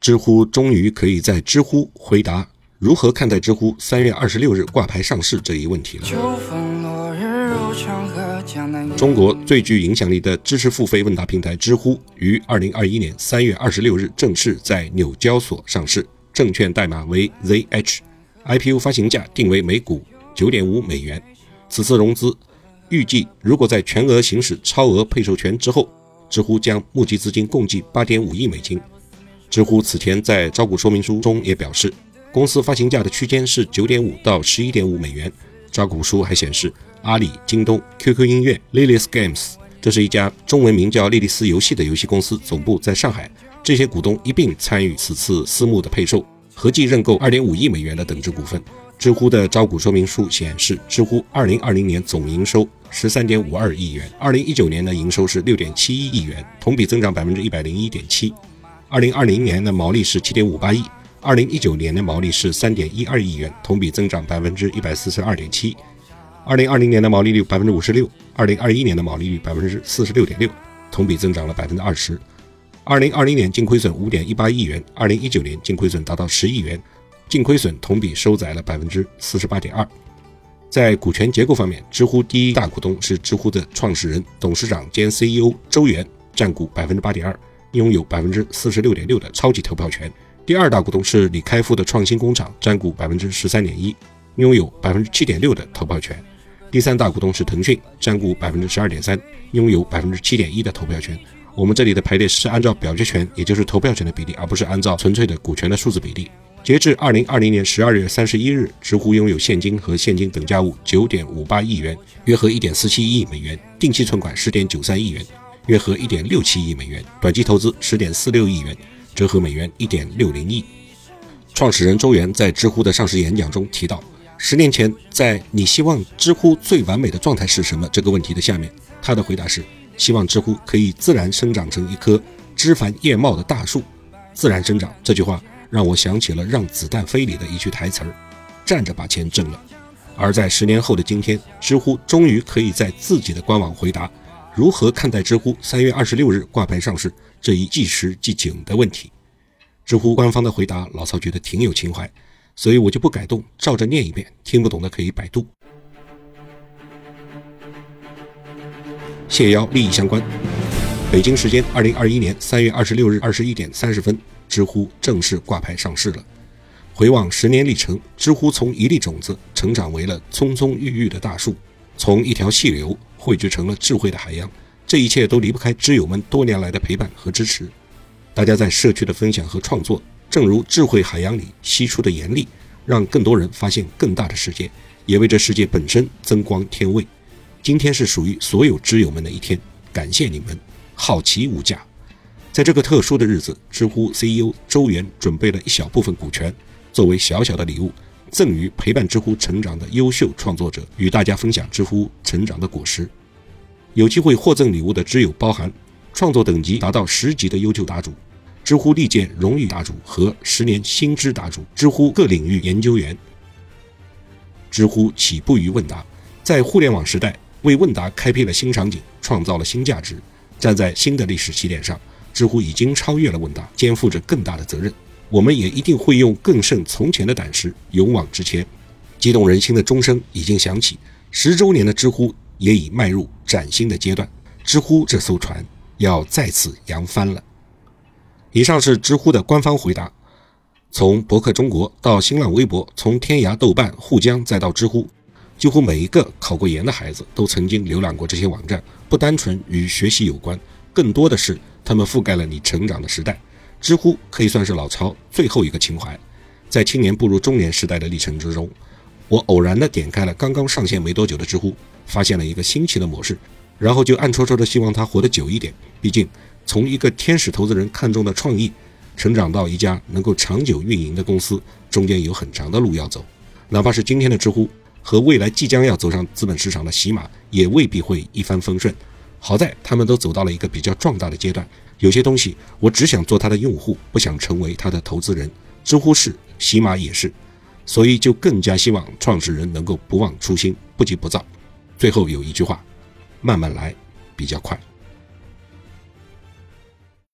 知乎终于可以在知乎回答如何看待知乎三月二十六日挂牌上市这一问题了。中国最具影响力的知识付费问答平台知乎于二零二一年三月二十六日正式在纽交所上市，证券代码为 ZH，IPO 发行价定为每股九点五美元。此次融资预计，如果在全额行使超额配售权之后，知乎将募集资金共计八点五亿美金。知乎此前在招股说明书中也表示，公司发行价的区间是九点五到十一点五美元。招股书还显示，阿里、京东、QQ 音乐、l i l i s Games，这是一家中文名叫莉莉丝游戏的游戏公司，总部在上海。这些股东一并参与此次私募的配售，合计认购二点五亿美元的等值股份。知乎的招股说明书显示，知乎二零二零年总营收十三点五二亿元，二零一九年的营收是六点七一亿元，同比增长百分之一百零一点七。二零二零年的毛利是七点五八亿，二零一九年的毛利是三点一二亿元，同比增长百分之一百四十二点七。二零二零年的毛利率百分之五十六，二零二一年的毛利率百分之四十六点六，同比增长了百分之二十。二零二零年净亏损五点一八亿元，二零一九年净亏损达到十亿元，净亏损同比收窄了百分之四十八点二。在股权结构方面，知乎第一大股东是知乎的创始人、董事长兼 CEO 周源，占股百分之八点二。拥有百分之四十六点六的超级投票权。第二大股东是李开复的创新工厂，占股百分之十三点一，拥有百分之七点六的投票权。第三大股东是腾讯，占股百分之十二点三，拥有百分之七点一的投票权。我们这里的排列是按照表决权，也就是投票权的比例，而不是按照纯粹的股权的数字比例。截至二零二零年十二月三十一日，知乎拥有现金和现金等价物九点五八亿元，约合一点四七亿美元，定期存款十点九三亿元。约合一点六七亿美元，短期投资十点四六亿元，折合美元一点六零亿。创始人周源在知乎的上市演讲中提到，十年前在“你希望知乎最完美的状态是什么”这个问题的下面，他的回答是：希望知乎可以自然生长成一棵枝繁叶茂的大树。自然生长这句话让我想起了《让子弹飞》里的一句台词儿：“站着把钱挣了。”而在十年后的今天，知乎终于可以在自己的官网回答。如何看待知乎三月二十六日挂牌上市这一即时即景的问题？知乎官方的回答，老曹觉得挺有情怀，所以我就不改动，照着念一遍。听不懂的可以百度。谢邀利益相关。北京时间二零二一年三月二十六日二十一点三十分，知乎正式挂牌上市了。回望十年历程，知乎从一粒种子成长为了葱葱郁郁的大树，从一条细流。汇聚成了智慧的海洋，这一切都离不开知友们多年来的陪伴和支持。大家在社区的分享和创作，正如智慧海洋里析出的盐粒，让更多人发现更大的世界，也为这世界本身增光添味。今天是属于所有知友们的一天，感谢你们，好奇无价。在这个特殊的日子，知乎 CEO 周源准备了一小部分股权，作为小小的礼物。赠予陪伴知乎成长的优秀创作者，与大家分享知乎成长的果实。有机会获赠礼物的知友包含创作等级达到十级的优秀答主、知乎历届荣誉答主和十年新知答主、知乎各领域研究员。知乎起步于问答，在互联网时代为问答开辟了新场景，创造了新价值。站在新的历史起点上，知乎已经超越了问答，肩负着更大的责任。我们也一定会用更胜从前的胆识，勇往直前。激动人心的钟声已经响起，十周年的知乎也已迈入崭新的阶段。知乎这艘船要再次扬帆了。以上是知乎的官方回答。从博客中国到新浪微博，从天涯、豆瓣、沪江再到知乎，几乎每一个考过研的孩子都曾经浏览过这些网站。不单纯与学习有关，更多的是他们覆盖了你成长的时代。知乎可以算是老曹最后一个情怀。在青年步入中年时代的历程之中，我偶然的点开了刚刚上线没多久的知乎，发现了一个新奇的模式，然后就暗戳戳的希望它活得久一点。毕竟，从一个天使投资人看中的创意，成长到一家能够长久运营的公司，中间有很长的路要走。哪怕是今天的知乎，和未来即将要走上资本市场的喜马，也未必会一帆风顺。好在他们都走到了一个比较壮大的阶段。有些东西我只想做他的用户，不想成为他的投资人。知乎是，喜马也是，所以就更加希望创始人能够不忘初心，不急不躁。最后有一句话：慢慢来，比较快。